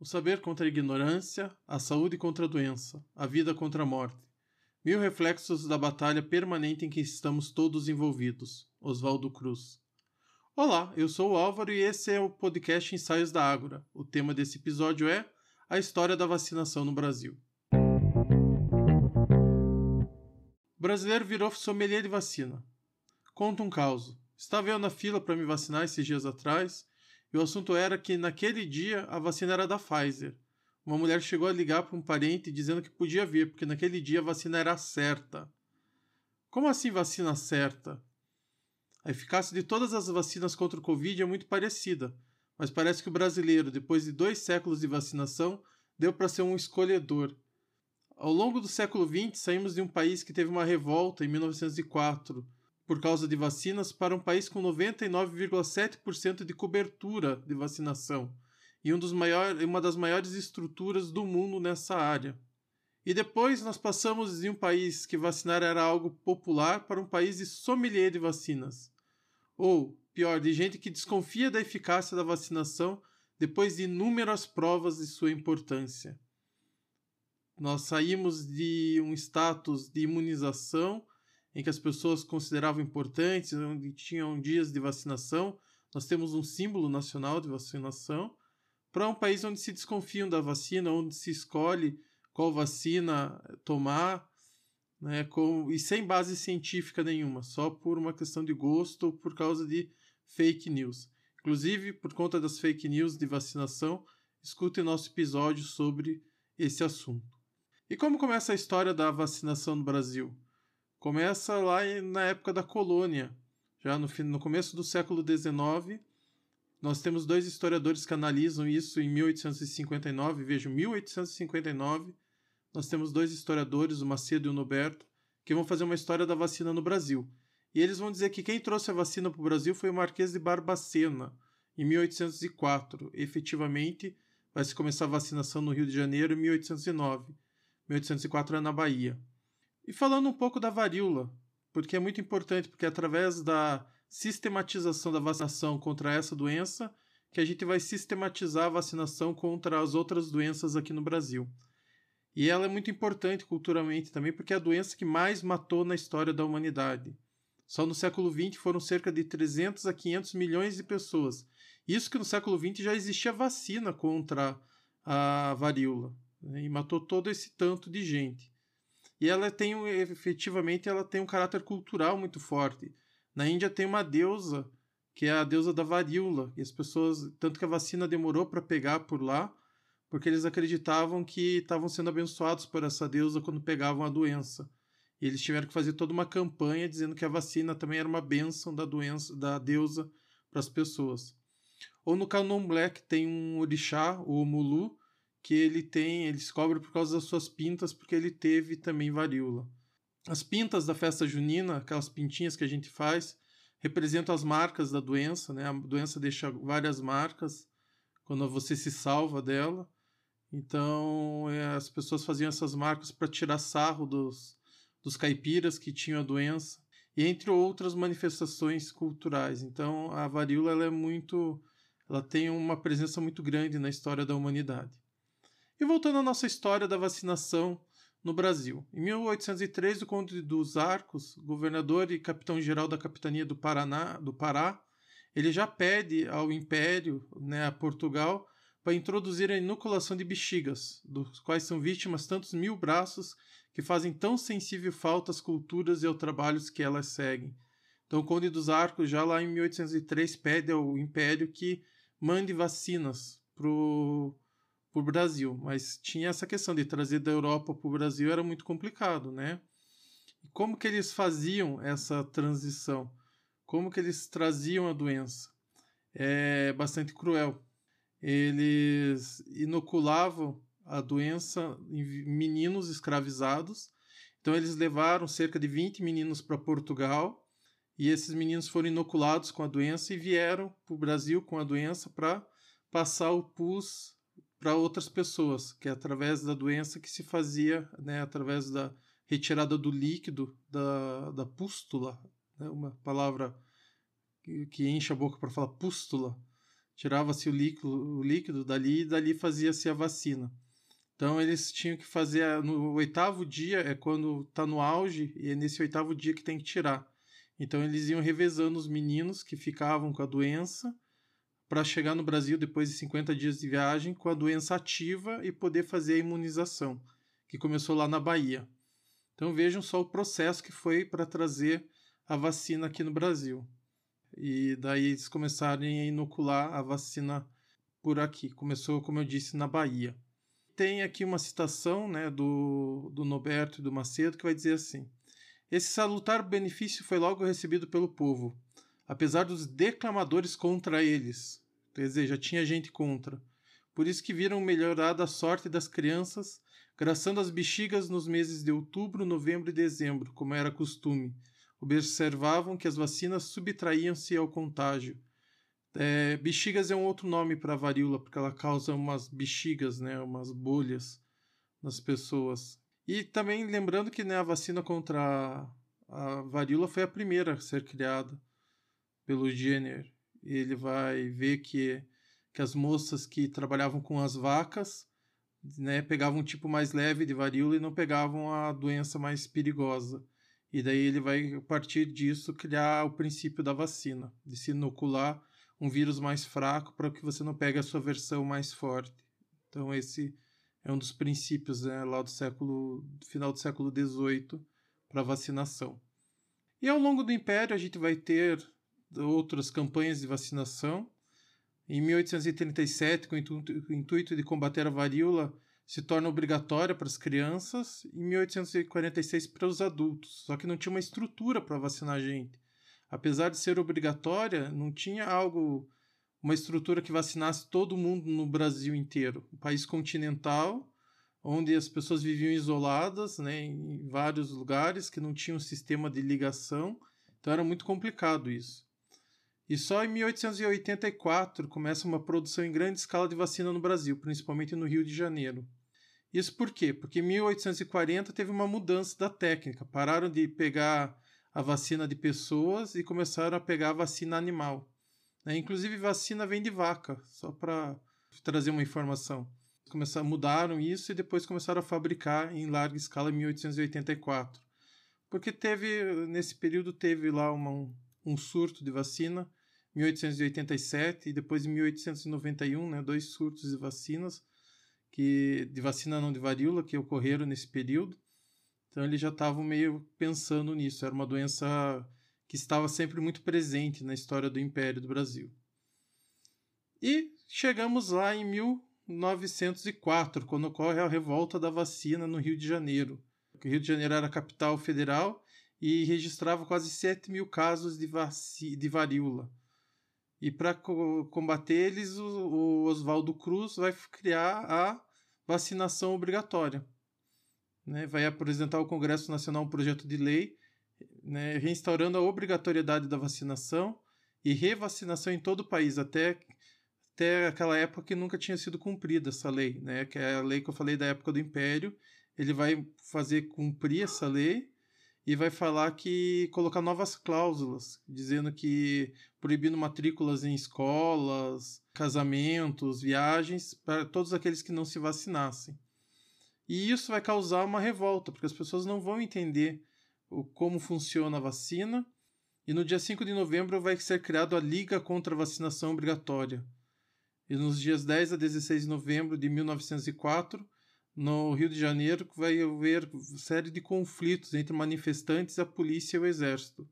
O saber contra a ignorância, a saúde contra a doença, a vida contra a morte. Mil reflexos da batalha permanente em que estamos todos envolvidos. Oswaldo Cruz. Olá, eu sou o Álvaro e esse é o podcast Ensaios da Ágora. O tema desse episódio é a história da vacinação no Brasil. O brasileiro virou sommelier de vacina. Conta um caos. Estava eu na fila para me vacinar esses dias atrás e o assunto era que naquele dia a vacina era da Pfizer. Uma mulher chegou a ligar para um parente dizendo que podia vir, porque naquele dia a vacina era certa. Como assim vacina certa? A eficácia de todas as vacinas contra o Covid é muito parecida, mas parece que o brasileiro, depois de dois séculos de vacinação, deu para ser um escolhedor. Ao longo do século XX, saímos de um país que teve uma revolta em 1904 por causa de vacinas para um país com 99,7% de cobertura de vacinação e um maior, uma das maiores estruturas do mundo nessa área. E depois nós passamos de um país que vacinar era algo popular para um país de sommelier de vacinas. Ou, pior, de gente que desconfia da eficácia da vacinação depois de inúmeras provas de sua importância. Nós saímos de um status de imunização em que as pessoas consideravam importantes, onde tinham dias de vacinação. Nós temos um símbolo nacional de vacinação para um país onde se desconfiam da vacina, onde se escolhe qual vacina tomar, né, com, e sem base científica nenhuma, só por uma questão de gosto ou por causa de fake news. Inclusive, por conta das fake news de vacinação, escute nosso episódio sobre esse assunto. E como começa a história da vacinação no Brasil? Começa lá na época da colônia, já no, no começo do século XIX. Nós temos dois historiadores que analisam isso em 1859, vejo 1859. Nós temos dois historiadores, o Macedo e o Noberto, que vão fazer uma história da vacina no Brasil. E eles vão dizer que quem trouxe a vacina para o Brasil foi o Marquês de Barbacena, em 1804. Efetivamente, vai se começar a vacinação no Rio de Janeiro em 1809. 1804 é na Bahia. E falando um pouco da varíola, porque é muito importante, porque é através da sistematização da vacinação contra essa doença que a gente vai sistematizar a vacinação contra as outras doenças aqui no Brasil. E ela é muito importante culturalmente também, porque é a doença que mais matou na história da humanidade. Só no século XX foram cerca de 300 a 500 milhões de pessoas. Isso que no século XX já existia vacina contra a varíola. Né? E matou todo esse tanto de gente. E ela tem efetivamente ela tem um caráter cultural muito forte. Na Índia tem uma deusa que é a deusa da varíola, e as pessoas, tanto que a vacina demorou para pegar por lá, porque eles acreditavam que estavam sendo abençoados por essa deusa quando pegavam a doença. E eles tiveram que fazer toda uma campanha dizendo que a vacina também era uma bênção da doença da deusa para as pessoas. Ou no candomblé que tem um orixá, o Mulu, que ele tem, ele descobre por causa das suas pintas, porque ele teve também varíola. As pintas da festa junina, aquelas pintinhas que a gente faz, representam as marcas da doença, né? A doença deixa várias marcas quando você se salva dela. Então, é, as pessoas faziam essas marcas para tirar sarro dos, dos caipiras que tinham a doença, e entre outras manifestações culturais. Então, a varíola ela é muito, ela tem uma presença muito grande na história da humanidade. E voltando à nossa história da vacinação no Brasil. Em 1803, o Conde dos Arcos, governador e capitão-geral da capitania do Paraná, do Pará, ele já pede ao Império, né, a Portugal, para introduzir a inoculação de bexigas, dos quais são vítimas tantos mil braços que fazem tão sensível falta às culturas e aos trabalhos que elas seguem. Então, o Conde dos Arcos, já lá em 1803, pede ao Império que mande vacinas para para o Brasil, mas tinha essa questão de trazer da Europa para o Brasil era muito complicado, né? E como que eles faziam essa transição? Como que eles traziam a doença? É bastante cruel. Eles inoculavam a doença em meninos escravizados. Então eles levaram cerca de 20 meninos para Portugal e esses meninos foram inoculados com a doença e vieram para o Brasil com a doença para passar o pus para outras pessoas, que é através da doença que se fazia, né, através da retirada do líquido da, da pústula, né, uma palavra que, que enche a boca para falar pústula, tirava-se o líquido, o líquido dali e dali fazia-se a vacina. Então eles tinham que fazer no oitavo dia, é quando está no auge, e é nesse oitavo dia que tem que tirar. Então eles iam revezando os meninos que ficavam com a doença para chegar no Brasil depois de 50 dias de viagem com a doença ativa e poder fazer a imunização, que começou lá na Bahia. Então vejam só o processo que foi para trazer a vacina aqui no Brasil. E daí eles começarem a inocular a vacina por aqui. Começou, como eu disse, na Bahia. Tem aqui uma citação né, do, do Noberto e do Macedo que vai dizer assim: Esse salutar benefício foi logo recebido pelo povo, apesar dos declamadores contra eles. Quer dizer, já tinha gente contra. Por isso que viram melhorada a sorte das crianças, graçando as bexigas nos meses de outubro, novembro e dezembro, como era costume, observavam que as vacinas subtraíam-se ao contágio. É, bexigas é um outro nome para a varíola, porque ela causa umas bexigas, né, umas bolhas nas pessoas. E também lembrando que né, a vacina contra a varíola foi a primeira a ser criada pelo Jenner. Ele vai ver que, que as moças que trabalhavam com as vacas né, pegavam um tipo mais leve de varíola e não pegavam a doença mais perigosa. E daí ele vai, a partir disso, criar o princípio da vacina, de se inocular um vírus mais fraco para que você não pegue a sua versão mais forte. Então esse é um dos princípios né, lá do século final do século XVIII para vacinação. E ao longo do Império a gente vai ter outras campanhas de vacinação. Em 1837, com o intuito de combater a varíola, se torna obrigatória para as crianças e em 1846 para os adultos. Só que não tinha uma estrutura para vacinar a gente. Apesar de ser obrigatória, não tinha algo, uma estrutura que vacinasse todo mundo no Brasil inteiro. Um país continental, onde as pessoas viviam isoladas, né, em vários lugares que não tinham um sistema de ligação. Então era muito complicado isso. E só em 1884 começa uma produção em grande escala de vacina no Brasil, principalmente no Rio de Janeiro. Isso por quê? Porque em 1840 teve uma mudança da técnica. Pararam de pegar a vacina de pessoas e começaram a pegar a vacina animal. Né? Inclusive, vacina vem de vaca, só para trazer uma informação. Começaram, mudaram isso e depois começaram a fabricar em larga escala em 1884. Porque teve, nesse período, teve lá uma, um, um surto de vacina, 1887 e depois em 1891, né, dois surtos de vacinas que de vacina não de varíola que ocorreram nesse período. Então eles já estavam meio pensando nisso. Era uma doença que estava sempre muito presente na história do Império do Brasil. E chegamos lá em 1904, quando ocorre a revolta da vacina no Rio de Janeiro. O Rio de Janeiro era a capital federal e registrava quase 7 mil casos de, de varíola. E para combater eles, o, o Oswaldo Cruz vai criar a vacinação obrigatória. Né? Vai apresentar ao Congresso Nacional um projeto de lei né, reinstaurando a obrigatoriedade da vacinação e revacinação em todo o país, até, até aquela época que nunca tinha sido cumprida essa lei, né, que é a lei que eu falei da época do Império. Ele vai fazer cumprir essa lei e vai falar que colocar novas cláusulas, dizendo que proibindo matrículas em escolas, casamentos, viagens para todos aqueles que não se vacinassem. E isso vai causar uma revolta, porque as pessoas não vão entender o, como funciona a vacina. E no dia 5 de novembro vai ser criada a Liga contra a Vacinação Obrigatória. E nos dias 10 a 16 de novembro de 1904 no Rio de Janeiro vai haver série de conflitos entre manifestantes, a polícia e o exército.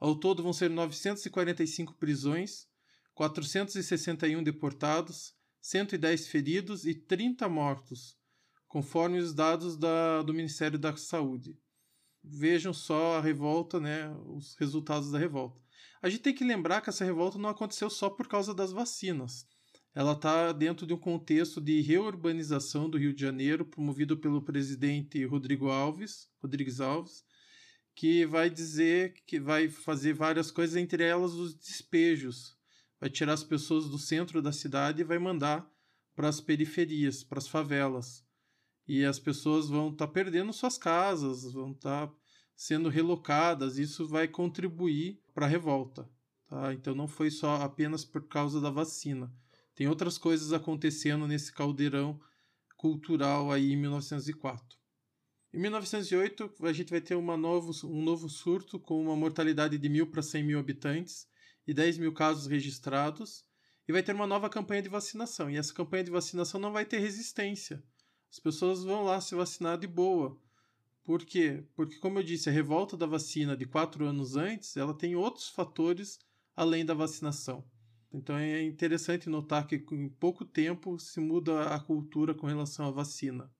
Ao todo vão ser 945 prisões, 461 deportados, 110 feridos e 30 mortos, conforme os dados da, do Ministério da Saúde. Vejam só a revolta, né, os resultados da revolta. A gente tem que lembrar que essa revolta não aconteceu só por causa das vacinas ela está dentro de um contexto de reurbanização do Rio de Janeiro, promovido pelo presidente Rodrigo Alves, Rodrigues Alves, que vai dizer que vai fazer várias coisas, entre elas os despejos. Vai tirar as pessoas do centro da cidade e vai mandar para as periferias, para as favelas. E as pessoas vão estar tá perdendo suas casas, vão estar tá sendo relocadas. Isso vai contribuir para a revolta. Tá? Então não foi só apenas por causa da vacina. Tem outras coisas acontecendo nesse caldeirão cultural aí em 1904. Em 1908, a gente vai ter novo, um novo surto com uma mortalidade de mil para 100 mil habitantes e 10 mil casos registrados, e vai ter uma nova campanha de vacinação. E essa campanha de vacinação não vai ter resistência. As pessoas vão lá se vacinar de boa. Por quê? Porque, como eu disse, a revolta da vacina de quatro anos antes, ela tem outros fatores além da vacinação. Então é interessante notar que em pouco tempo se muda a cultura com relação à vacina.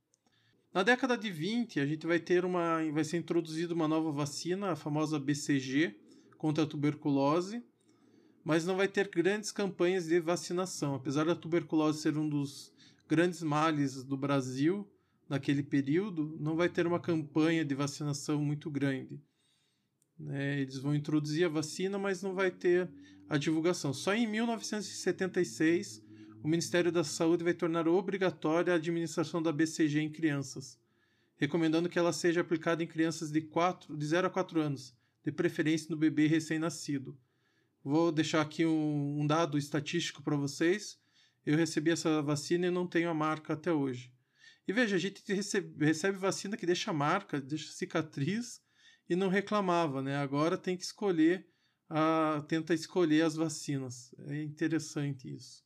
Na década de 20, a gente vai ter uma vai ser introduzida uma nova vacina, a famosa BCG, contra a tuberculose, mas não vai ter grandes campanhas de vacinação. Apesar da tuberculose ser um dos grandes males do Brasil naquele período, não vai ter uma campanha de vacinação muito grande. Né? Eles vão introduzir a vacina, mas não vai ter a divulgação. Só em 1976 o Ministério da Saúde vai tornar obrigatória a administração da BCG em crianças, recomendando que ela seja aplicada em crianças de, 4, de 0 a 4 anos, de preferência no bebê recém-nascido. Vou deixar aqui um, um dado estatístico para vocês. Eu recebi essa vacina e não tenho a marca até hoje. E veja, a gente recebe, recebe vacina que deixa marca, deixa cicatriz e não reclamava, né? Agora tem que escolher, a, tenta escolher as vacinas. É interessante isso.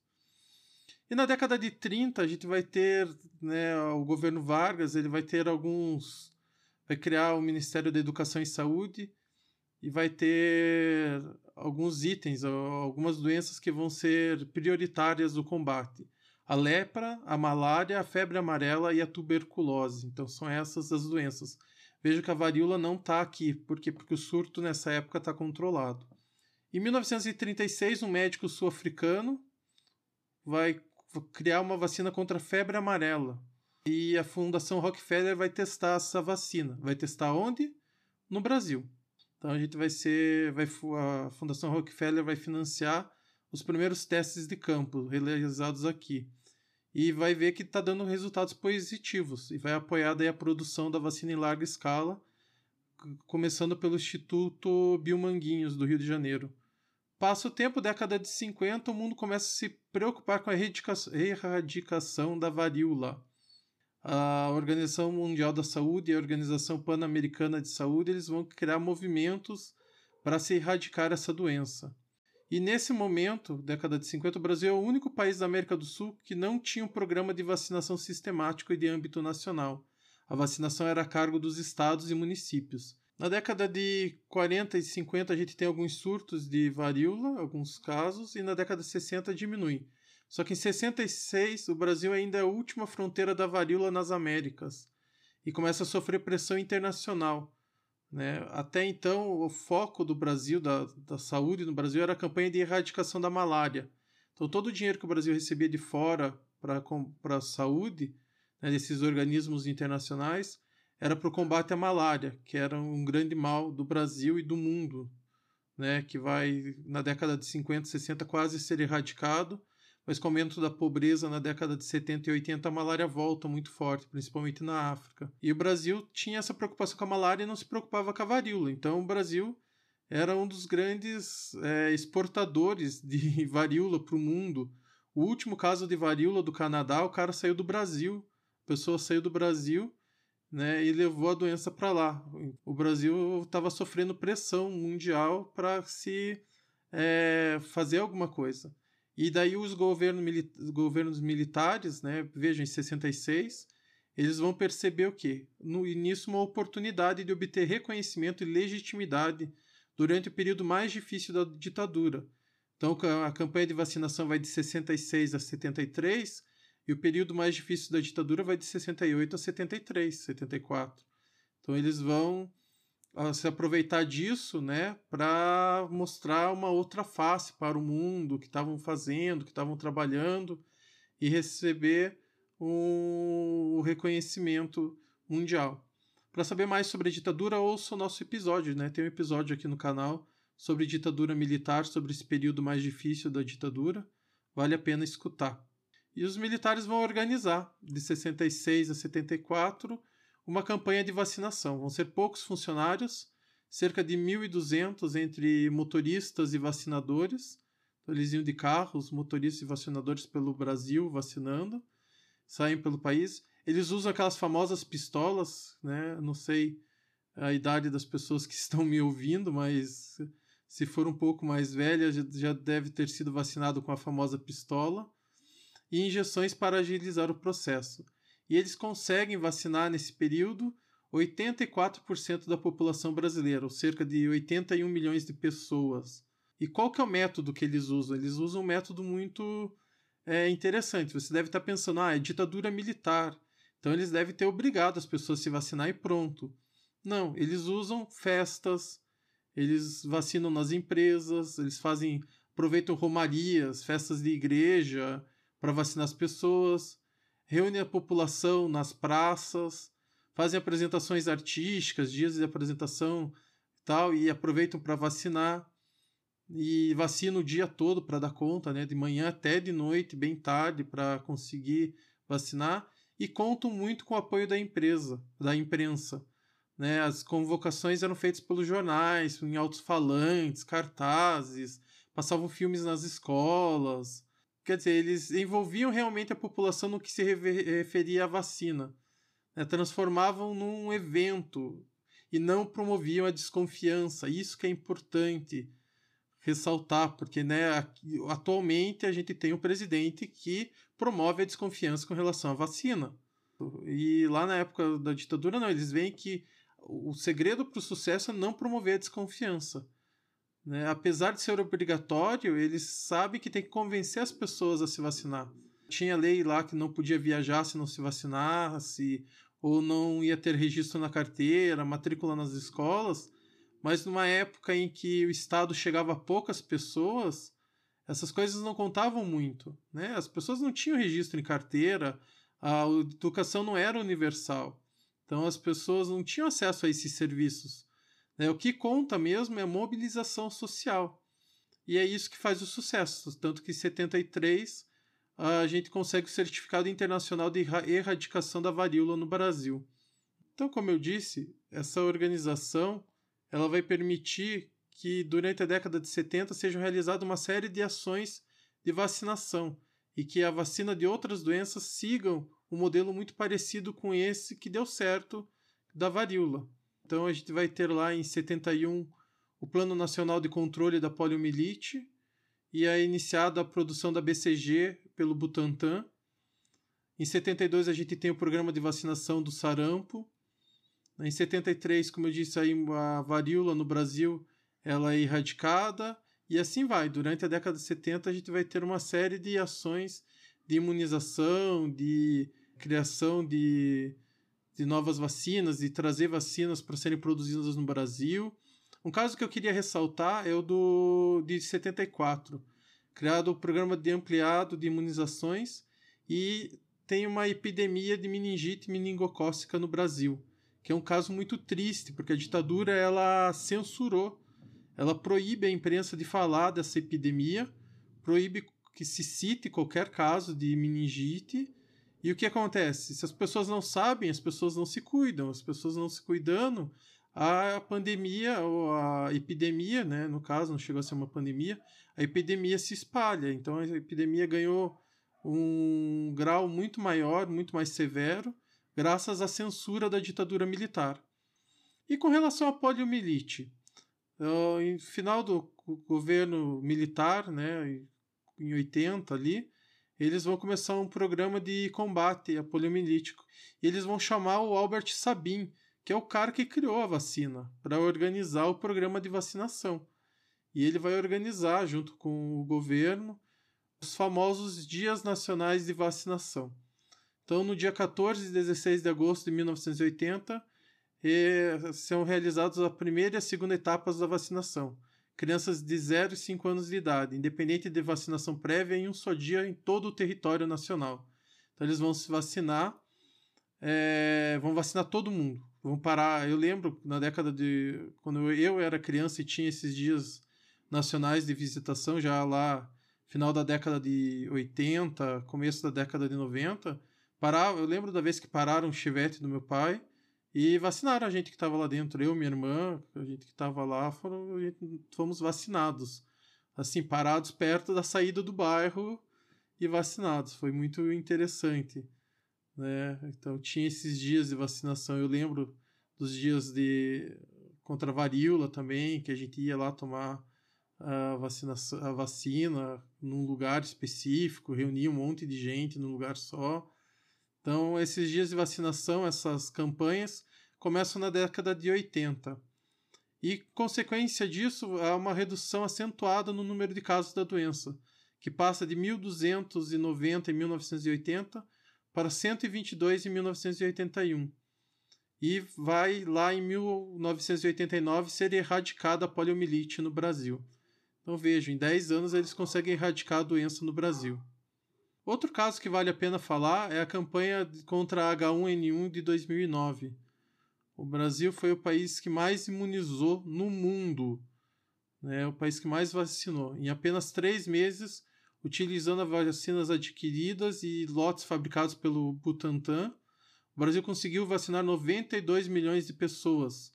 E na década de 30 a gente vai ter, né, o governo Vargas, ele vai ter alguns vai criar o Ministério da Educação e Saúde e vai ter alguns itens, algumas doenças que vão ser prioritárias do combate. A lepra, a malária, a febre amarela e a tuberculose. Então são essas as doenças. Veja que a varíola não está aqui, por quê? Porque o surto nessa época está controlado. Em 1936, um médico sul-africano vai criar uma vacina contra a febre amarela. E a Fundação Rockefeller vai testar essa vacina. Vai testar onde? No Brasil. Então a gente vai ser, vai a Fundação Rockefeller vai financiar os primeiros testes de campo realizados aqui e vai ver que está dando resultados positivos e vai apoiar daí a produção da vacina em larga escala, começando pelo Instituto Biomanguinhos do Rio de Janeiro. Passa o tempo, década de 50, o mundo começa a se preocupar com a erradicação da varíola. A Organização Mundial da Saúde e a Organização Pan-Americana de Saúde eles vão criar movimentos para se erradicar essa doença. E nesse momento, década de 50, o Brasil é o único país da América do Sul que não tinha um programa de vacinação sistemático e de âmbito nacional. A vacinação era a cargo dos estados e municípios. Na década de 40 e 50 a gente tem alguns surtos de varíola, alguns casos, e na década de 60 diminui. Só que em 66 o Brasil ainda é a última fronteira da varíola nas Américas e começa a sofrer pressão internacional. Né? Até então, o foco do Brasil, da, da saúde no Brasil, era a campanha de erradicação da malária. Então, todo o dinheiro que o Brasil recebia de fora para a saúde, né, desses organismos internacionais, era para o combate à malária, que era um grande mal do Brasil e do mundo, né, que vai, na década de 50, 60, quase ser erradicado, mas com o aumento da pobreza na década de 70 e 80, a malária volta muito forte, principalmente na África. E o Brasil tinha essa preocupação com a malária e não se preocupava com a varíola. Então, o Brasil era um dos grandes é, exportadores de varíola para o mundo. O último caso de varíola do Canadá, o cara saiu do Brasil. A pessoa saiu do Brasil né, e levou a doença para lá. O Brasil estava sofrendo pressão mundial para se é, fazer alguma coisa. E daí os governos, mili governos militares, né, vejam, em 66, eles vão perceber o quê? No início, uma oportunidade de obter reconhecimento e legitimidade durante o período mais difícil da ditadura. Então, a campanha de vacinação vai de 66 a 73, e o período mais difícil da ditadura vai de 68 a 73, 74. Então eles vão uh, se aproveitar disso, né, para mostrar uma outra face para o mundo que estavam fazendo, que estavam trabalhando e receber o, o reconhecimento mundial. Para saber mais sobre a ditadura, ouça o nosso episódio, né? Tem um episódio aqui no canal sobre ditadura militar, sobre esse período mais difícil da ditadura. Vale a pena escutar. E os militares vão organizar, de 66 a 74, uma campanha de vacinação. Vão ser poucos funcionários, cerca de 1.200 entre motoristas e vacinadores. Então, eles iam de carros, motoristas e vacinadores pelo Brasil vacinando, saem pelo país. Eles usam aquelas famosas pistolas, né? Não sei a idade das pessoas que estão me ouvindo, mas se for um pouco mais velha, já deve ter sido vacinado com a famosa pistola. E injeções para agilizar o processo. E eles conseguem vacinar nesse período 84% da população brasileira, ou cerca de 81 milhões de pessoas. E qual que é o método que eles usam? Eles usam um método muito é, interessante. Você deve estar pensando, ah, é ditadura militar. Então eles devem ter obrigado as pessoas a se vacinar e pronto. Não, eles usam festas, eles vacinam nas empresas, eles fazem, aproveitam romarias, festas de igreja para vacinar as pessoas, reúnem a população nas praças, fazem apresentações artísticas, dias de apresentação e tal, e aproveitam para vacinar e vacina o dia todo para dar conta, né, de manhã até de noite, bem tarde para conseguir vacinar e contam muito com o apoio da empresa, da imprensa. Né? As convocações eram feitas pelos jornais, em altos falantes, cartazes, passavam filmes nas escolas. Quer dizer, eles envolviam realmente a população no que se referia à vacina né, transformavam num evento e não promoviam a desconfiança. Isso que é importante ressaltar, porque né, atualmente a gente tem um presidente que promove a desconfiança com relação à vacina. E lá na época da ditadura, não, eles veem que o segredo para o sucesso é não promover a desconfiança. Né? Apesar de ser obrigatório, eles sabem que tem que convencer as pessoas a se vacinar tinha lei lá que não podia viajar se não se vacinasse, ou não ia ter registro na carteira, matrícula nas escolas, mas numa época em que o Estado chegava a poucas pessoas, essas coisas não contavam muito. Né? As pessoas não tinham registro em carteira, a educação não era universal. Então as pessoas não tinham acesso a esses serviços. Né? O que conta mesmo é a mobilização social. E é isso que faz o sucesso. Tanto que em 73 a gente consegue o certificado internacional de erradicação da varíola no Brasil. Então, como eu disse, essa organização ela vai permitir que durante a década de 70 sejam realizadas uma série de ações de vacinação e que a vacina de outras doenças sigam um modelo muito parecido com esse que deu certo da varíola. Então a gente vai ter lá em 71 o Plano Nacional de Controle da Poliomielite, e é iniciada a produção da BCG pelo Butantan. Em 72 a gente tem o programa de vacinação do sarampo. Em 73, como eu disse, aí, a varíola no Brasil ela é erradicada e assim vai. Durante a década de 70 a gente vai ter uma série de ações de imunização, de criação de, de novas vacinas, de trazer vacinas para serem produzidas no Brasil. Um caso que eu queria ressaltar é o do de 74, criado o programa de ampliado de imunizações e tem uma epidemia de meningite meningocócica no Brasil, que é um caso muito triste, porque a ditadura ela censurou, ela proíbe a imprensa de falar dessa epidemia, proíbe que se cite qualquer caso de meningite. E o que acontece? Se as pessoas não sabem, as pessoas não se cuidam, as pessoas não se cuidando, a pandemia ou a epidemia, né, no caso, não chegou a ser uma pandemia, a epidemia se espalha. Então a epidemia ganhou um grau muito maior, muito mais severo, graças à censura da ditadura militar. E com relação à poliomielite, em final do governo militar, né, em 80 ali, eles vão começar um programa de combate a poliomielite. E eles vão chamar o Albert Sabin, que é o cara que criou a vacina, para organizar o programa de vacinação. E ele vai organizar, junto com o governo, os famosos Dias Nacionais de Vacinação. Então, no dia 14 e 16 de agosto de 1980, eh, são realizados a primeira e a segunda etapas da vacinação. Crianças de 0 e 5 anos de idade, independente de vacinação prévia, em um só dia em todo o território nacional. Então, eles vão se vacinar, é, vão vacinar todo mundo vão parar. Eu lembro na década de. Quando eu era criança e tinha esses dias nacionais de visitação, já lá, final da década de 80, começo da década de 90. Parava, eu lembro da vez que pararam o chivete do meu pai E vacinaram a gente que estava lá dentro, eu, minha irmã, a gente que estava lá, foram, fomos vacinados. Assim, parados perto da saída do bairro e vacinados. Foi muito interessante. Né? Então tinha esses dias de vacinação. Eu lembro dos dias de contra a varíola também, que a gente ia lá tomar a, vacinação, a vacina num lugar específico, reunia um monte de gente num lugar só. Então, esses dias de vacinação, essas campanhas, começam na década de 80. E, consequência disso, há uma redução acentuada no número de casos da doença, que passa de 1.290 em 1980 para 122 em 1981. E vai lá em 1989 ser erradicada a poliomielite no Brasil. Então vejam, em 10 anos eles conseguem erradicar a doença no Brasil. Outro caso que vale a pena falar é a campanha contra a H1N1 de 2009. O Brasil foi o país que mais imunizou no mundo, né? o país que mais vacinou. Em apenas três meses, utilizando as vacinas adquiridas e lotes fabricados pelo Butantan, o Brasil conseguiu vacinar 92 milhões de pessoas.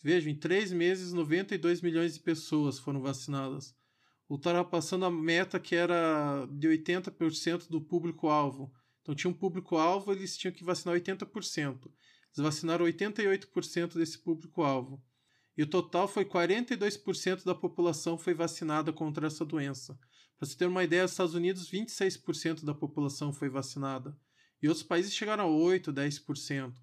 Vejam, em três meses, 92 milhões de pessoas foram vacinadas ultrapassando a meta que era de 80% do público-alvo. Então tinha um público-alvo, eles tinham que vacinar 80%. Eles vacinaram 88% desse público-alvo. E o total foi 42% da população foi vacinada contra essa doença. Para você ter uma ideia, nos Estados Unidos, 26% da população foi vacinada. E outros países chegaram a 8%, 10%.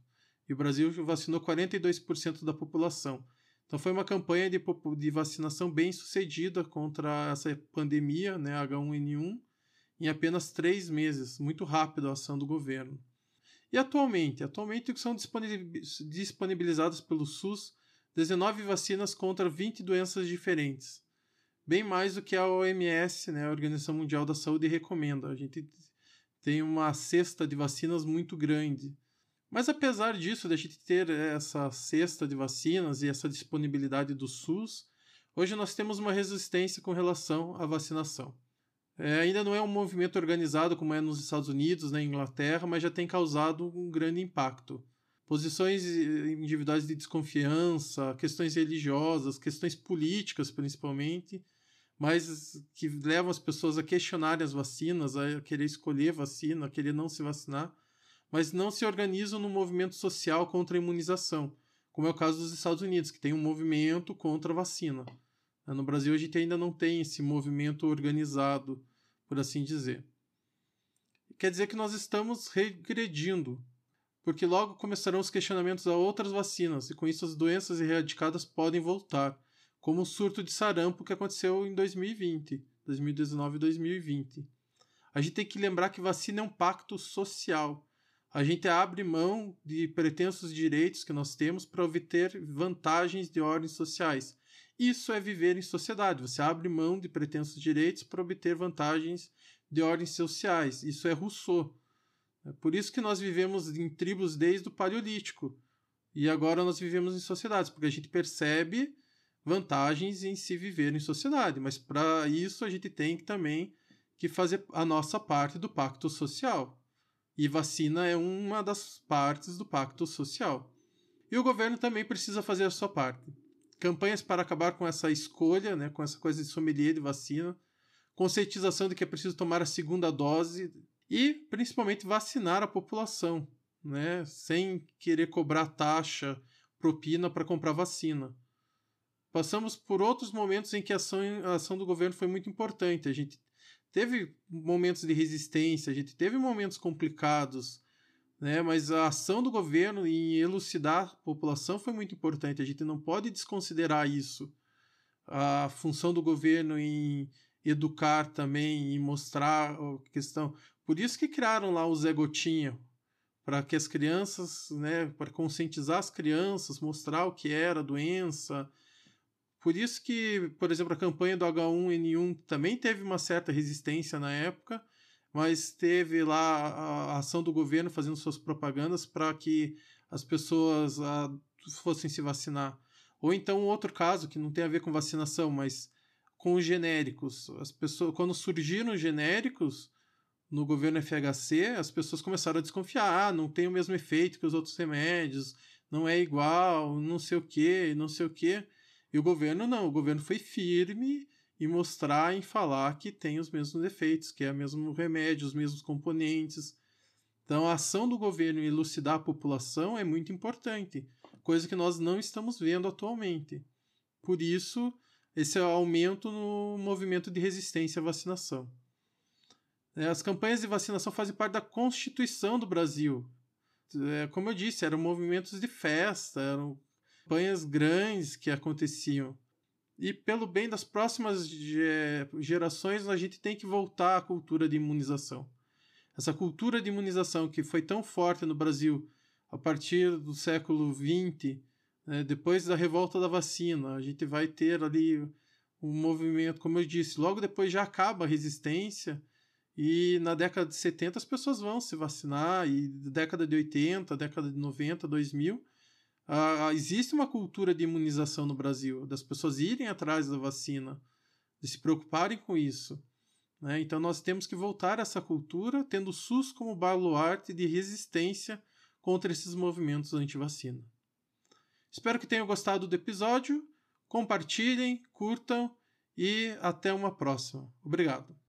E o Brasil vacinou 42% da população. Então foi uma campanha de, de vacinação bem sucedida contra essa pandemia, né, H1N1, em apenas três meses, muito rápido a ação do governo. E atualmente? Atualmente são disponibilizadas pelo SUS 19 vacinas contra 20 doenças diferentes. Bem mais do que a OMS, né, a Organização Mundial da Saúde, recomenda. A gente tem uma cesta de vacinas muito grande. Mas apesar disso, de a gente ter essa cesta de vacinas e essa disponibilidade do SUS, hoje nós temos uma resistência com relação à vacinação. É, ainda não é um movimento organizado como é nos Estados Unidos, na Inglaterra, mas já tem causado um grande impacto. Posições individuais de desconfiança, questões religiosas, questões políticas principalmente, mas que levam as pessoas a questionarem as vacinas, a querer escolher vacina, a querer não se vacinar, mas não se organizam no movimento social contra a imunização, como é o caso dos Estados Unidos, que tem um movimento contra a vacina. No Brasil, a gente ainda não tem esse movimento organizado, por assim dizer. Quer dizer que nós estamos regredindo, porque logo começarão os questionamentos a outras vacinas, e com isso as doenças erradicadas podem voltar, como o surto de sarampo que aconteceu em 2020, 2019 e 2020. A gente tem que lembrar que vacina é um pacto social a gente abre mão de pretensos direitos que nós temos para obter vantagens de ordens sociais. Isso é viver em sociedade. Você abre mão de pretensos direitos para obter vantagens de ordens sociais. Isso é Rousseau. É por isso que nós vivemos em tribos desde o Paleolítico. E agora nós vivemos em sociedades, porque a gente percebe vantagens em se viver em sociedade. Mas para isso a gente tem também que fazer a nossa parte do pacto social. E vacina é uma das partes do pacto social. E o governo também precisa fazer a sua parte. Campanhas para acabar com essa escolha, né, com essa coisa de sommelier de vacina, conscientização de que é preciso tomar a segunda dose e, principalmente, vacinar a população, né, sem querer cobrar taxa, propina para comprar vacina. Passamos por outros momentos em que a ação, a ação do governo foi muito importante. A gente teve momentos de resistência, a gente teve momentos complicados, né? Mas a ação do governo em elucidar a população foi muito importante. A gente não pode desconsiderar isso. A função do governo em educar também e mostrar a questão. Por isso que criaram lá o Zé Gotinha, para que as crianças, né, para conscientizar as crianças, mostrar o que era a doença, por isso que, por exemplo, a campanha do H1N1 também teve uma certa resistência na época, mas teve lá a ação do governo fazendo suas propagandas para que as pessoas a, ah, fossem se vacinar. Ou então outro caso que não tem a ver com vacinação, mas com os genéricos. As pessoas, quando surgiram os genéricos no governo FHC, as pessoas começaram a desconfiar, ah, não tem o mesmo efeito que os outros remédios, não é igual, não sei o que, não sei o que. E o governo não, o governo foi firme e mostrar em falar que tem os mesmos efeitos, que é o mesmo remédio, os mesmos componentes. Então a ação do governo em elucidar a população é muito importante, coisa que nós não estamos vendo atualmente. Por isso, esse aumento no movimento de resistência à vacinação. É, as campanhas de vacinação fazem parte da Constituição do Brasil. É, como eu disse, eram movimentos de festa, eram campanhas grandes que aconteciam. E pelo bem das próximas gerações, a gente tem que voltar à cultura de imunização. Essa cultura de imunização que foi tão forte no Brasil a partir do século XX, né, depois da revolta da vacina, a gente vai ter ali um movimento, como eu disse, logo depois já acaba a resistência e na década de 70 as pessoas vão se vacinar, e década de 80, década de 90, 2000, uh, existe uma cultura de imunização no Brasil, das pessoas irem atrás da vacina, de se preocuparem com isso. Né? Então nós temos que voltar a essa cultura, tendo o SUS como baluarte de resistência contra esses movimentos anti-vacina. Espero que tenham gostado do episódio. Compartilhem, curtam e até uma próxima. Obrigado.